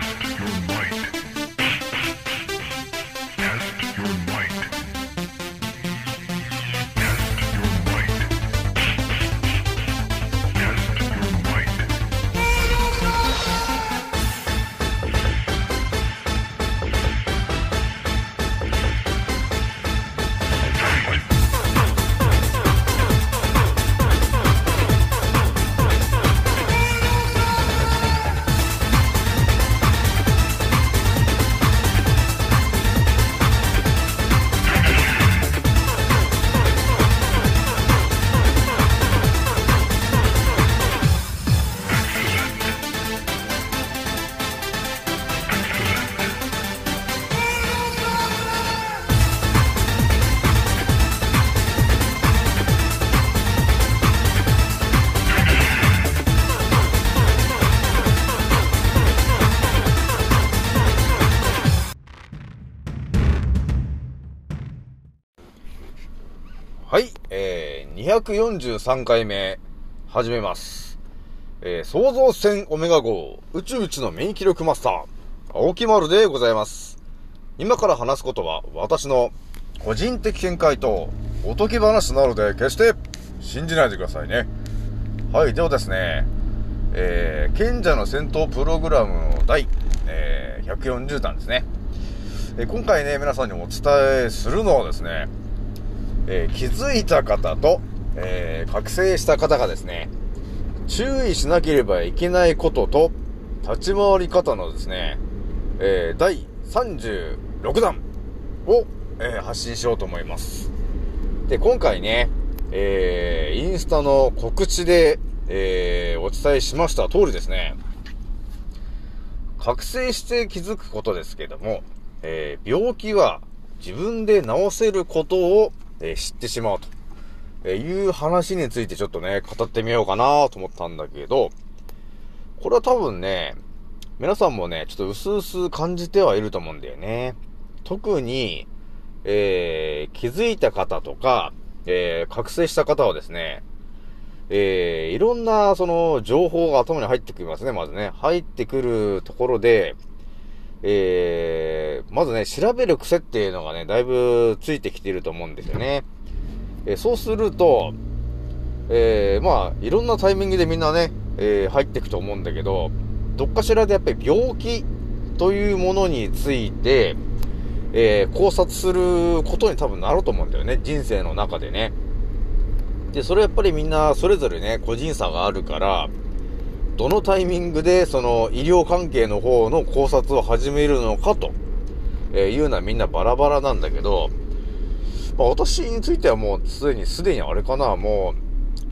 Test your might. 243回目、始めます。えー、創造船オメガ号、宇宙一の免疫力マスター、青木丸でございます。今から話すことは、私の個人的見解と、おとぎ話なので、決して信じないでくださいね。はい、ではですね、えー、賢者の戦闘プログラムの第、えー、140弾ですね。え今回ね、皆さんにお伝えするのはですね、えー気づいた方と、えー覚醒した方がですね、注意しなければいけないことと、立ち回り方のですね、えー第36弾を、えー発信しようと思います。で、今回ね、えーインスタの告知で、えーお伝えしました通りですね、覚醒して気づくことですけども、えー病気は自分で治せることを、えー知ってしまうと、えいう話についてちょっとね、語ってみようかなと思ったんだけど、これは多分ね、皆さんもね、ちょっと薄々感じてはいると思うんだよね。特に、えー気づいた方とか、えー覚醒した方はですね、えーいろんな、その、情報が頭に入ってきますね、まずね。入ってくるところで、えー、まずね、調べる癖っていうのがね、だいぶついてきていると思うんですよね。えそうすると、えー、まあ、いろんなタイミングでみんなね、えー入っていくと思うんだけど、どっかしらでやっぱり病気というものについて、えー考察することに多分なると思うんだよね、人生の中でね。で、それやっぱりみんなそれぞれね、個人差があるから、どのタイミングでその医療関係の方の考察を始めるのかと、えいうのはみんなバラバラなんだけど、まあ、私についてはもうすでに、すでにあれかな、も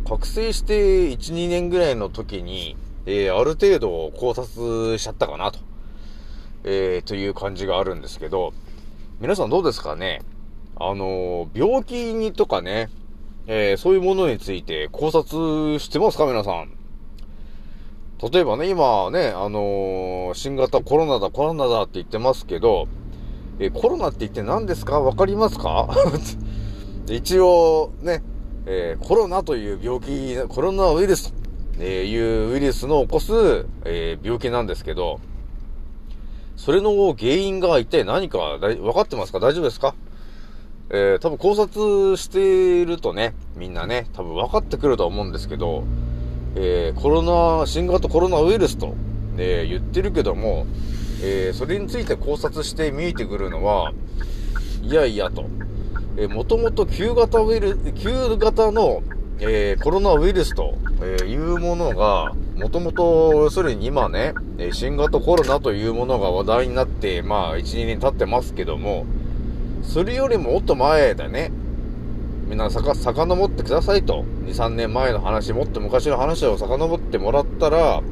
う、覚醒して1、2年ぐらいの時に、えーある程度考察しちゃったかなと、えーという感じがあるんですけど、皆さんどうですかね？あのー病気にとかね、えーそういうものについて考察してますか？皆さん。例えばね、今ね、あのー新型コロナだ、コロナだって言ってますけど、えコロナって言って何ですか？わかりますか？一応、ね、えーコロナという病気、コロナウイルスと、いうウイルスの起こす、えー病気なんですけど、それの原因が一体何か分かってますか？大丈夫ですか？えー多分考察しているとね、みんなね、多分分かってくると思うんですけど、えーコロナ、新型コロナウイルスと、え言ってるけども、えーそれについて考察して見えてくるのは、いやいやと、えー、もともと旧型ウイル、旧型の、えーコロナウイルスと、えいうものが、もともと、要するに今ね、新型コロナというものが話題になって、まあ、1、2年経ってますけども、それよりももっと前だね。みんなさか、遡ってくださいと。2、3年前の話、もっと昔の話を遡ってもらったら、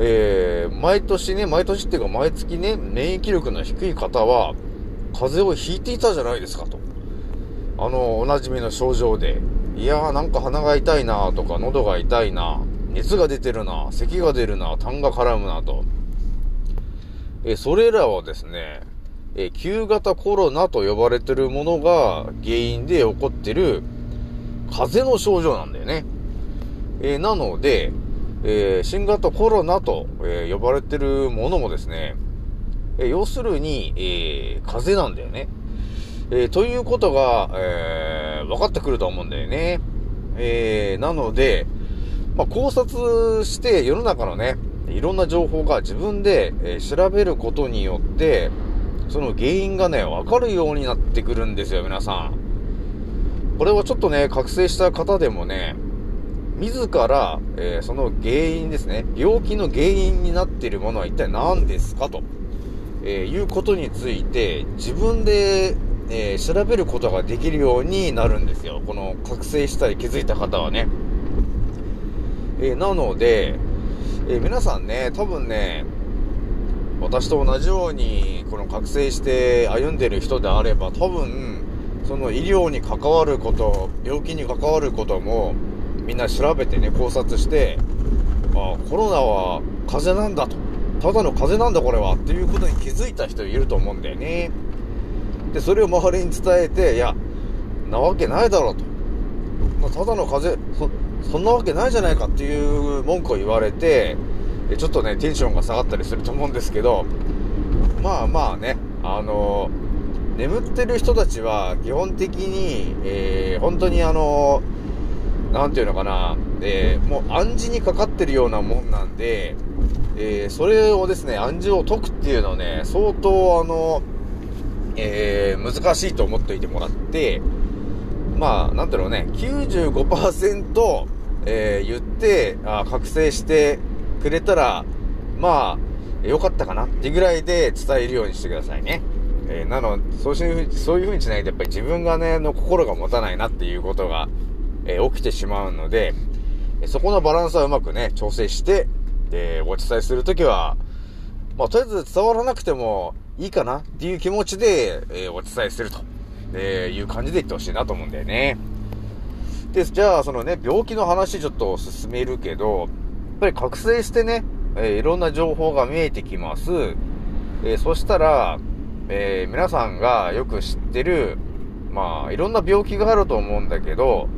えー、毎年ね、毎年っていうか毎月ね、免疫力の低い方は、風邪をひいていたじゃないですかと。あの、おなじみの症状で。いやーなんか鼻が痛いなとか、喉が痛いな熱が出てるな咳が出るな痰が絡むなと。えそれらはですね、え旧型コロナと呼ばれてるものが原因で起こってる風邪の症状なんだよね。えなので、えー新型コロナと、え呼ばれてるものもですね、え要するに、え風邪なんだよね。えということが、え分かってくると思うんだよね。えなので、まあ、考察して世の中のね、いろんな情報が自分で、え調べることによって、その原因がね、わかるようになってくるんですよ、皆さん。これはちょっとね、覚醒した方でもね、自ら、えーその原因ですね、病気の原因になっているものは一体何ですかと、えーいうことについて、自分で、えー調べることができるようになるんですよ。この覚醒したり気づいた方はね。えなので、え皆さんね、多分ね、私と同じように、この覚醒して歩んでる人であれば、多分、その医療に関わること、病気に関わることも、みんな調べてね、考察して、あコロナは風邪なんだと。ただの風邪なんだこれは。っていうことに気づいた人いると思うんだよね。で、それを周りに伝えて、いや、なわけないだろうと。まただの風邪、そ、そんなわけないじゃないかっていう文句を言われて、ちょっとね、テンションが下がったりすると思うんですけど、まあまあね、あの眠ってる人たちは基本的に、えー本当にあのなんていうのかな、えーもう暗示にかかってるようなもんなんで、えーそれをですね、暗示を解くっていうのはね、相当あの、えー難しいと思っていてもらって、まあ、なんだろうのね、95%、えー言って、あ覚醒してくれたら、まあ、よかったかなってぐらいで伝えるようにしてくださいね。えーなの、そういうふうに、そういうふうにしないと、やっぱり自分がね、の心が持たないなっていうことが、えー起きてしまうので、そこのバランスはうまくね、調整して、で、お伝えするときは、まあ、とりあえず伝わらなくてもいいかなっていう気持ちで、えーお伝えすると、えいう感じで言ってほしいなと思うんだよね。で、じゃあ、そのね、病気の話ちょっと進めるけど、やっぱり覚醒してね、えーいろんな情報が見えてきます。えーそしたら、え皆さんがよく知ってる、まあ、いろんな病気があると思うんだけど、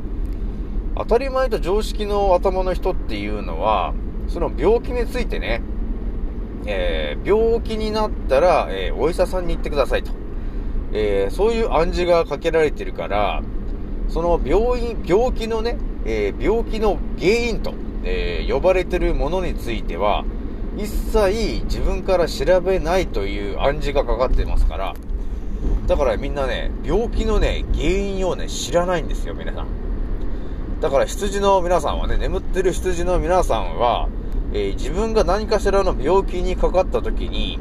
当たり前と常識の頭の人っていうのは、その病気についてね、えー病気になったら、えーお医者さんに行ってくださいと。えーそういう暗示がかけられてるから、その病院、病気のね、えー病気の原因と、えー呼ばれてるものについては、一切自分から調べないという暗示がかかってますから、だからみんなね、病気のね、原因をね、知らないんですよ、皆さん。だから羊の皆さんはね、眠ってる羊の皆さんは、えー自分が何かしらの病気にかかった時に、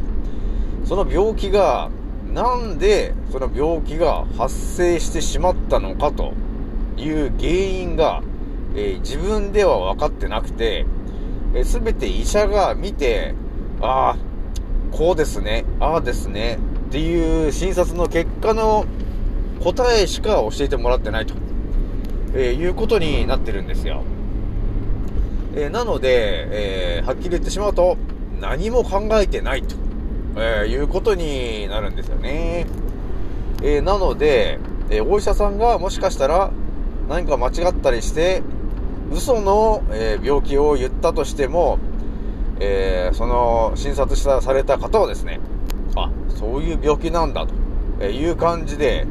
その病気が、なんでその病気が発生してしまったのかという原因が、えー自分では分かってなくて、えー、て医者が見て、ああ、こうですね、ああですね、っていう診察の結果の答えしか教えてもらってないと、えーいうことになってるんですよ。えーなので、えーはっきり言ってしまうと、何も考えてないと、えいうことになるんですよね。えなので、えお医者さんがもしかしたら何か間違ったりして、嘘の、え病気を言ったとしても、えその診察したされた方はですね、あ、そういう病気なんだと、えいう感じで、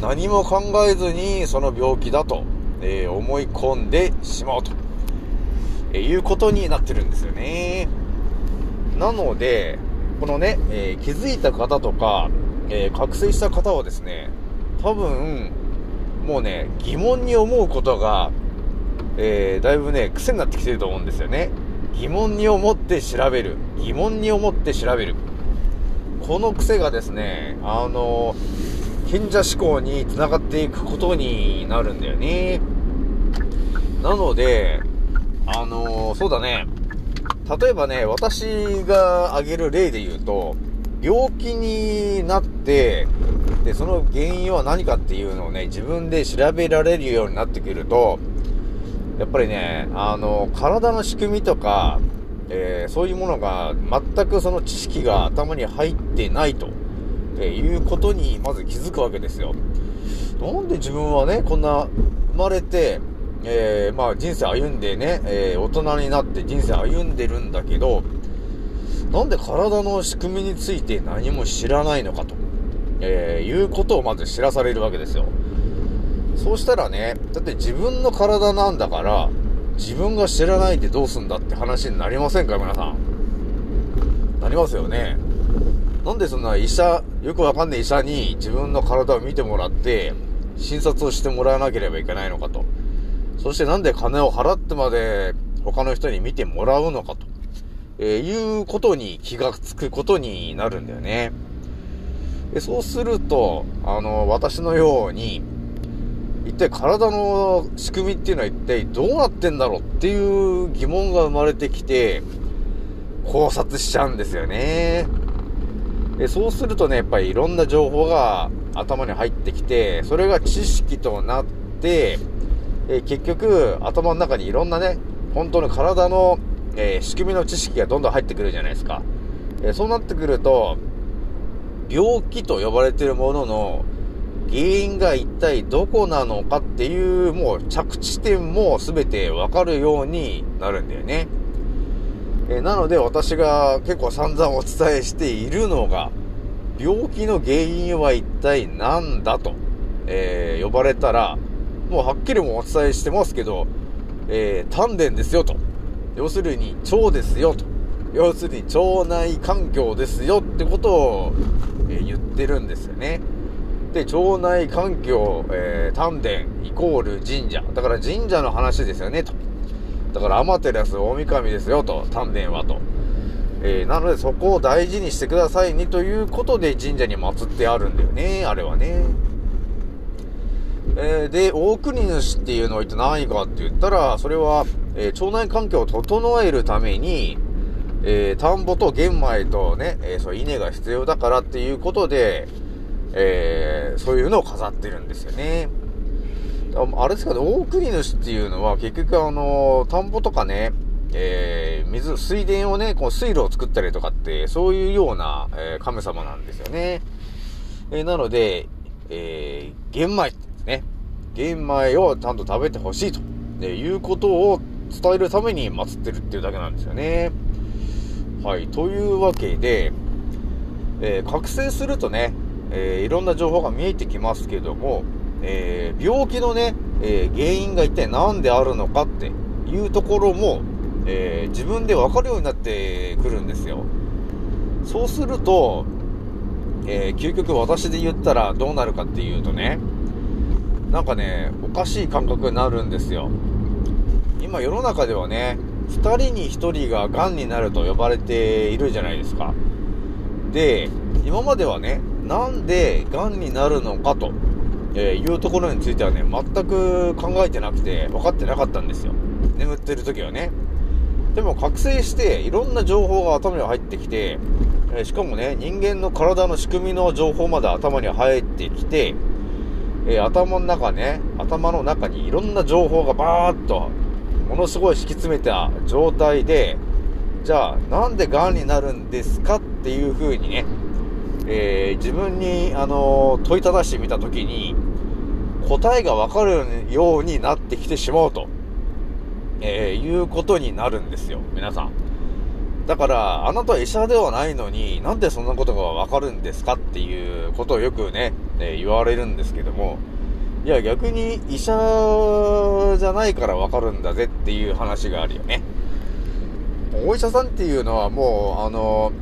何も考えずにその病気だと、えー思い込んでしまうと、えいうことになってるんですよね。なので、このね、えー気づいた方とか、えー覚醒した方はですね、多分、もうね、疑問に思うことが、えーだいぶね、癖になってきてると思うんですよね。疑問に思って調べる。疑問に思って調べる。この癖がですね、あの、賢者思考につながっていくことになるんだよね。なので、あのそうだね。例えばね、私が挙げる例で言うと、病気になって、で、その原因は何かっていうのをね、自分で調べられるようになってくると、やっぱりね、あの、体の仕組みとか、えーそういうものが全くその知識が頭に入ってないと、えーいうことにまず気づくわけですよ。なんで自分はね、こんな生まれて、えー、まあ人生歩んでね、えー、大人になって人生歩んでるんだけど、なんで体の仕組みについて何も知らないのかと、えー、いうことをまず知らされるわけですよ。そうしたらね、だって自分の体なんだから、自分が知らないでどうすんだって話になりませんか皆さん。なりますよね。なんでそんな医者、よくわかんない医者に自分の体を見てもらって、診察をしてもらわなければいけないのかと。そしてなんで金を払ってまで他の人に見てもらうのかと。えー、いうことに気がつくことになるんだよね。でそうすると、あの、私のように、一体体の仕組みっていうのは一体どうなってんだろうっていう疑問が生まれてきて、考察しちゃうんですよね。でそうするとね、やっぱりいろんな情報が頭に入ってきて、それが知識となって、え結局、頭の中にいろんなね、本当の体の、え、仕組みの知識がどんどん入ってくるじゃないですか。え、そうなってくると、病気と呼ばれてるものの原因が一体どこなのかっていう、もう着地点も全てわかるようになるんだよね。えなので私が結構散々お伝えしているのが、病気の原因は一体何だと、えー、呼ばれたら、もうはっきりもお伝えしてますけど、えー、丹田ですよと。要するに腸ですよと。要するに腸内環境ですよってことを、えー、言ってるんですよね。で、腸内環境、えー、丹田イコール神社。だから神社の話ですよね、と。だから、アマテラス大神ですよ、と。丹田は、と。えー、なので、そこを大事にしてくださいね、ということで神社に祀ってあるんだよね、あれはね。えー、で、大国主っていうのは一体何かって言ったら、それは、えー、腸内環境を整えるために、えー、田んぼと玄米とね、えー、そう、稲が必要だからっていうことで、えー、そういうのを飾ってるんですよね。あれですかね、大国主っていうのは結局あの、田んぼとかね、えー、水、水田をね、こう水路を作ったりとかって、そういうような、えー、神様なんですよね。えー、なので、えー、玄米ね。玄米をちゃんと食べてほしいと、いうことを伝えるために祀ってるっていうだけなんですよね。はい。というわけで、えー、覚醒するとね、えー、いろんな情報が見えてきますけども、えー、病気のね、え、原因が一体何であるのかっていうところも、え自分でわかるようになってくるんですよ。そうすると、え究極私で言ったらどうなるかっていうとね、なんかね、おかしい感覚になるんですよ。今世の中ではね、2人に1人が癌になると呼ばれているじゃないですか。で、今まではね、なんで癌になるのかと、えいうところについてはね、全く考えてなくて、分かってなかったんですよ。眠ってる時はね。でも覚醒して、いろんな情報が頭に入ってきて、えしかもね、人間の体の仕組みの情報まで頭に入ってきて、え頭の中ね、頭の中にいろんな情報がバーッと、ものすごい敷き詰めた状態で、じゃあ、なんで癌になるんですかっていう風にね、えー、自分に、あの問いただしてみたときに、答えがわかるようになってきてしまうと、え、いうことになるんですよ、皆さん。だから、あなたは医者ではないのに、なんでそんなことがわかるんですかっていうことをよくね、え、言われるんですけども、いや、逆に医者じゃないからわかるんだぜっていう話があるよね。お医者さんっていうのはもう、あの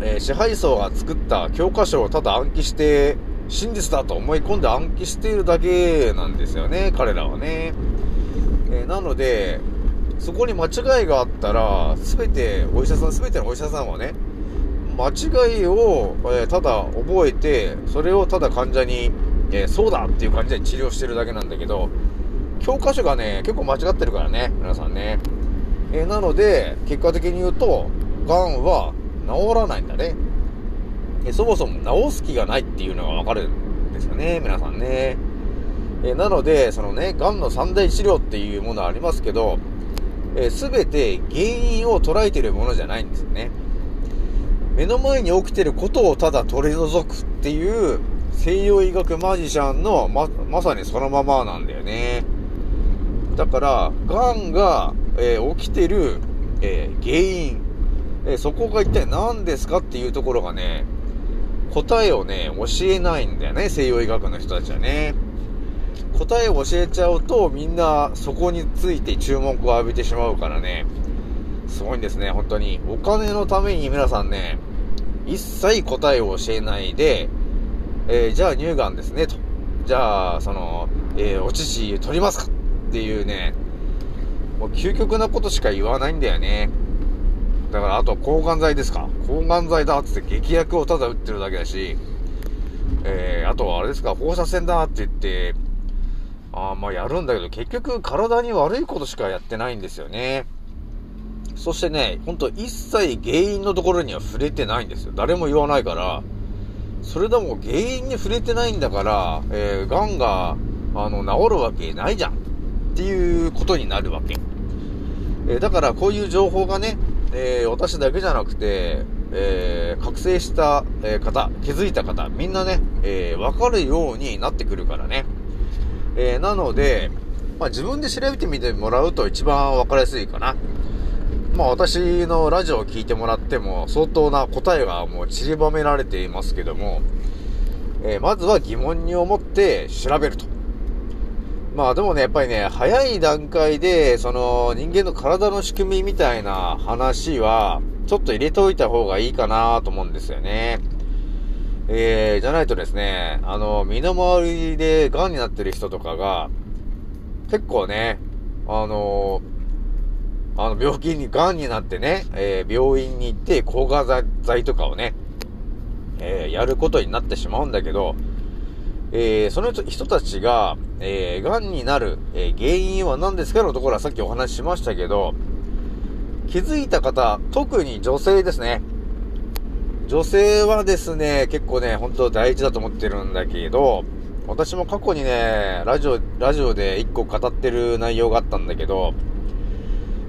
えー、支配層が作った教科書をただ暗記して、真実だと思い込んで暗記しているだけなんですよね、彼らはね。えー、なので、そこに間違いがあったら、すべて、お医者さん、すべてのお医者さんはね、間違いを、えー、ただ覚えて、それをただ患者に、えー、そうだっていう感じで治療してるだけなんだけど、教科書がね、結構間違ってるからね、皆さんね。えー、なので、結果的に言うと、癌は治らないんだね。えそもそも治す気がないっていうのがわかるんですよね、皆さんね。えなので、そのね、癌の三大治療っていうものはありますけど、す、え、べ、て原因を捉えているものじゃないんですよね。目の前に起きてることをただ取り除くっていう西洋医学マジシャンのま、まさにそのままなんだよね。だから、癌が、えー起きてる、えー原因、えーそこが一体何ですかっていうところがね、答えをね、教えないんだよね、西洋医学の人たちはね。答えを教えちゃうと、みんなそこについて注目を浴びてしまうからね、すごいんですね、本当に。お金のために皆さんね、一切答えを教えないで、えーじゃあ乳がんですね、と。じゃあ、その、えーお乳取りますかっていうね、もう究極なことしか言わないんだよね。だから、あと、抗がん剤ですか抗がん剤だっつって劇薬をただ打ってるだけだし、えー、あとはあれですか、放射線だって言って、あまあやるんだけど、結局体に悪いことしかやってないんですよね。そしてね、ほんと一切原因のところには触れてないんですよ。誰も言わないから、それでも原因に触れてないんだから、えー、癌が、あの、治るわけないじゃん。っていうことになるわけ。えーだからこういう情報がね、えー私だけじゃなくて、えー覚醒した、方、気づいた方、みんなね、えーわかるようになってくるからね。えーなので、まあ自分で調べてみてもらうと一番わかりやすいかな。まあ私のラジオを聞いてもらっても相当な答えがもう散りばめられていますけども、えーまずは疑問に思って調べると。まあでもね、やっぱりね、早い段階で、その人間の体の仕組みみたいな話は、ちょっと入れておいた方がいいかなと思うんですよね。えー、じゃないとですね、あの、身の回りで癌になってる人とかが、結構ね、あのあの、病気に、癌になってね、えー病院に行って抗がん剤とかをね、えーやることになってしまうんだけど、えーその人たちが、えー、癌になる、えー原因は何ですかのところはさっきお話ししましたけど、気づいた方、特に女性ですね。女性はですね、結構ね、本当大事だと思ってるんだけど、私も過去にね、ラジオ、ラジオで一個語ってる内容があったんだけど、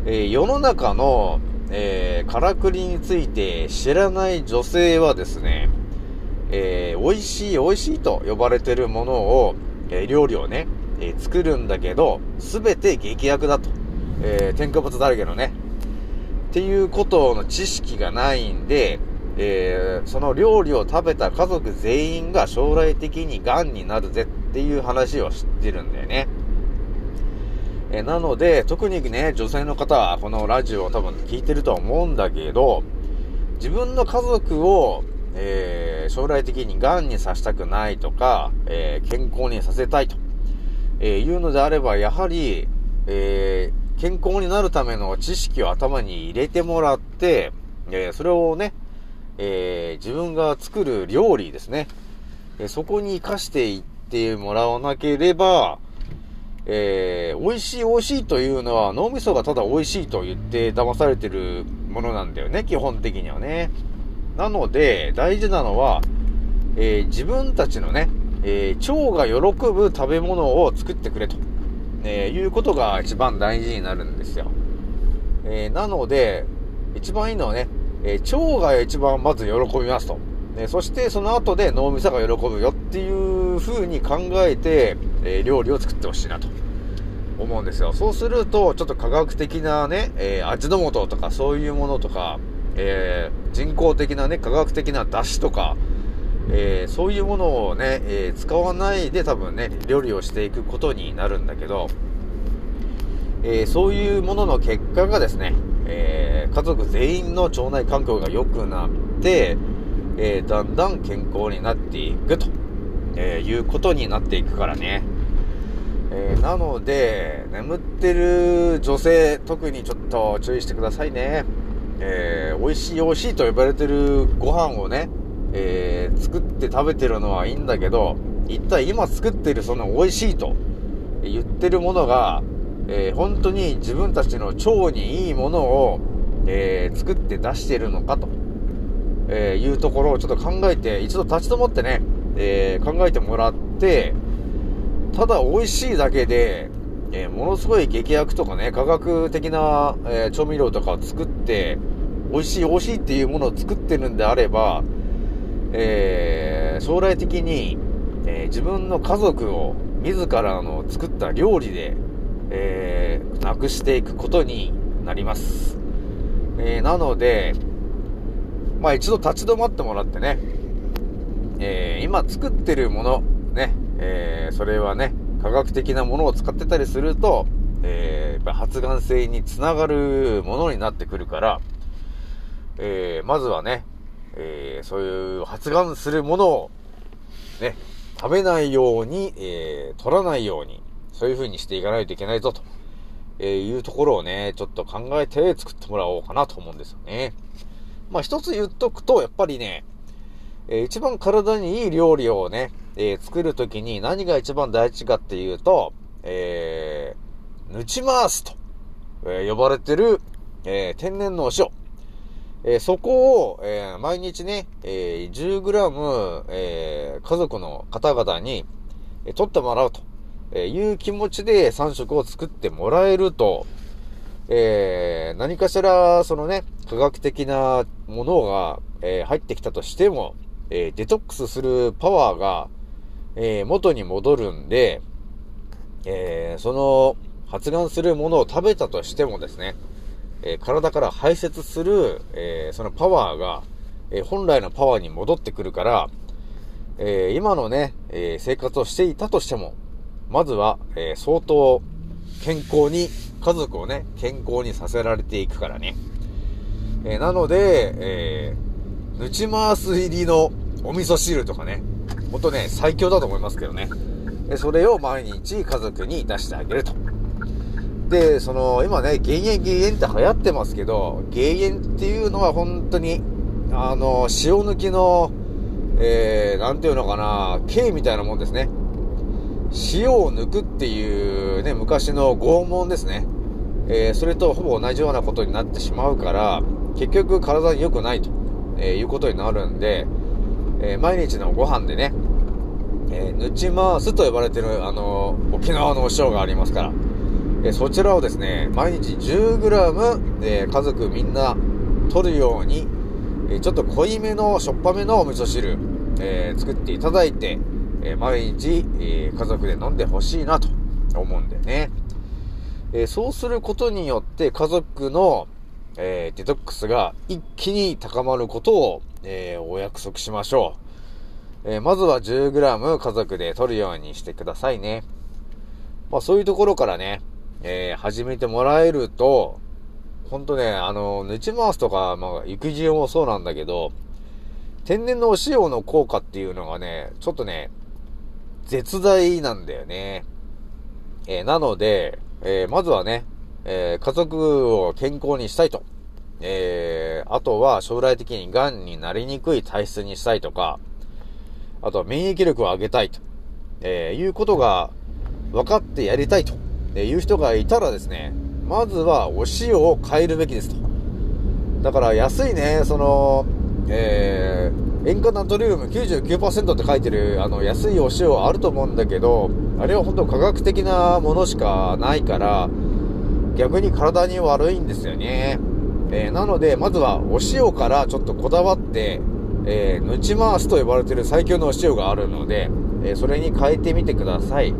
えー世の中の、えー、からくりについて知らない女性はですね、えー美味しい美味しいと呼ばれてるものを、え料理をね、え作るんだけど、すべて劇薬だと。えー添加物だらけのね。っていうことの知識がないんで、えーその料理を食べた家族全員が将来的に癌になるぜっていう話を知ってるんだよね。えーなので、特にね、女性の方はこのラジオを多分聞いてるとは思うんだけど、自分の家族を、えー将来的に癌にさせたくないとか、え健康にさせたいと、えーいうのであれば、やはり、え健康になるための知識を頭に入れてもらって、えそれをね、えー自分が作る料理ですね、えそこに活かしていってもらわなければ、えー美味しい美味しいというのは脳みそがただ美味しいと言って騙されてるものなんだよね、基本的にはね。なので、大事なのは、えー自分たちのね、えー腸が喜ぶ食べ物を作ってくれと、えーいうことが一番大事になるんですよ。えーなので、一番いいのはね、えー腸が一番まず喜びますと。えそしてその後で脳みそが喜ぶよっていう風に考えて、えー料理を作ってほしいなと思うんですよ。そうすると、ちょっと科学的なね、えー味の素とかそういうものとか、えー人工的なね、科学的な出汁とか、えーそういうものをね、えー使わないで多分ね、料理をしていくことになるんだけど、えーそういうものの結果がですね、えー家族全員の腸内環境が良くなって、えーだんだん健康になっていくと、えーいうことになっていくからね。えなので、眠ってる女性、特にちょっと注意してくださいね。えー美味しい美味しいと呼ばれてるご飯をね、えー作って食べてるのはいいんだけど、一体今作ってるその美味しいと言ってるものが、えー本当に自分たちの腸にいいものを、えー作って出してるのかと、えーいうところをちょっと考えて、一度立ち止まってね、え考えてもらって、ただ美味しいだけで、えものすごい劇薬とかね、科学的な、え調味料とかを作って、美味しい美味しいっていうものを作ってるんであれば、え将来的に、え自分の家族を自らの作った料理で、えー、なくしていくことになります。えー、なので、まあ一度立ち止まってもらってね、えー、今作ってるもの、ね、えー、それはね、科学的なものを使ってたりすると、えー、発がん性につながるものになってくるから、えー、まずはね、えー、そういう発がんするものを、ね、食べないように、えー、取らないように、そういう風にしていかないといけないぞ、と、え、いうところをね、ちょっと考えて作ってもらおうかなと思うんですよね。まあ一つ言っとくと、やっぱりね、えー、一番体にいい料理をね、えー、作るときに何が一番大事かっていうと、えー、ぬち回すと、えー、呼ばれてる、えー、天然のお塩。えー、そこを、えー、毎日ね、えー、10g、えー、家族の方々に、えー、取ってもらうと、えいう気持ちで3食を作ってもらえると、えー、何かしら、そのね、科学的なものが、えー、入ってきたとしても、えー、デトックスするパワーが、え、元に戻るんで、え、その、発がんするものを食べたとしてもですね、え、体から排泄する、え、そのパワーが、え、本来のパワーに戻ってくるから、え、今のね、え、生活をしていたとしても、まずは、えー、相当健康に、家族をね、健康にさせられていくからね。えー、なので、えー、ぬち回す入りのお味噌汁とかね、ほんとね、最強だと思いますけどね。えそれを毎日家族に出してあげると。で、その、今ね、減塩減塩って流行ってますけど、減塩っていうのは本当に、あの、塩抜きの、えー、なんていうのかな、刑みたいなもんですね。塩を抜くっていうね、昔の拷問ですね。えー、それとほぼ同じようなことになってしまうから、結局体に良くないと、えー、いうことになるんで、えー、毎日のご飯でね、えー、ぬち回すと呼ばれてる、あの沖縄のお塩がありますから、えそちらをですね、毎日 10g、え家族みんな取るように、えちょっと濃いめの、しょっぱめのお味噌汁、え作っていただいて、え毎日、え家族で飲んでほしいなと思うんだよね。えそうすることによって家族の、えデトックスが一気に高まることを、えお約束しましょう。えまずは 10g 家族で取るようにしてくださいね。まあそういうところからね、え、始めてもらえると、ほんとね、あの、ぬち回すとか、まあ、育児用もそうなんだけど、天然のお塩の効果っていうのがね、ちょっとね、絶大なんだよね。えー、なので、えー、まずはね、えー、家族を健康にしたいと。えー、あとは将来的に癌になりにくい体質にしたいとか、あとは免疫力を上げたいと、えいうことが分かってやりたいと。えいう人がいたらですね、まずはお塩を変えるべきですと。だから安いね、その、えー、塩化ナトリウム99%って書いてるあの安いお塩あると思うんだけど、あれは本当科学的なものしかないから、逆に体に悪いんですよね。えー、なので、まずはお塩からちょっとこだわって、えー、ぬち回すと呼ばれてる最強のお塩があるので、えー、それに変えてみてください。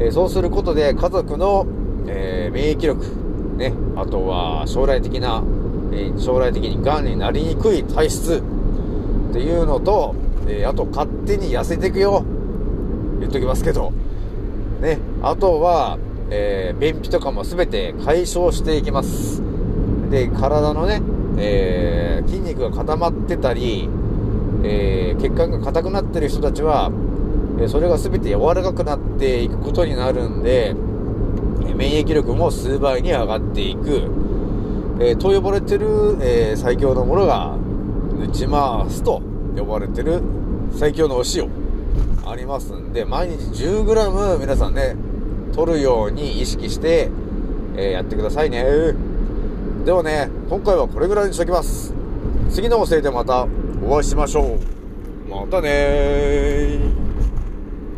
えそうすることで家族の、え免疫力、ね、あとは将来的な、え将来的に癌になりにくい体質っていうのと、えあと勝手に痩せていくよ。言っときますけど。ね、あとは、えー、便秘とかも全て解消していきます。で、体のね、えー、筋肉が固まってたり、えー、血管が硬くなってる人たちは、それが全て柔らかくなっていくことになるんで、免疫力も数倍に上がっていく、えー、と呼ばれてる、えー、最強のものが、ぬち回すと呼ばれてる最強のお塩ありますんで、毎日 10g 皆さんね、取るように意識して、えー、やってくださいね。ではね、今回はこれぐらいにしときます。次のおせいでまたお会いしましょう。またねー。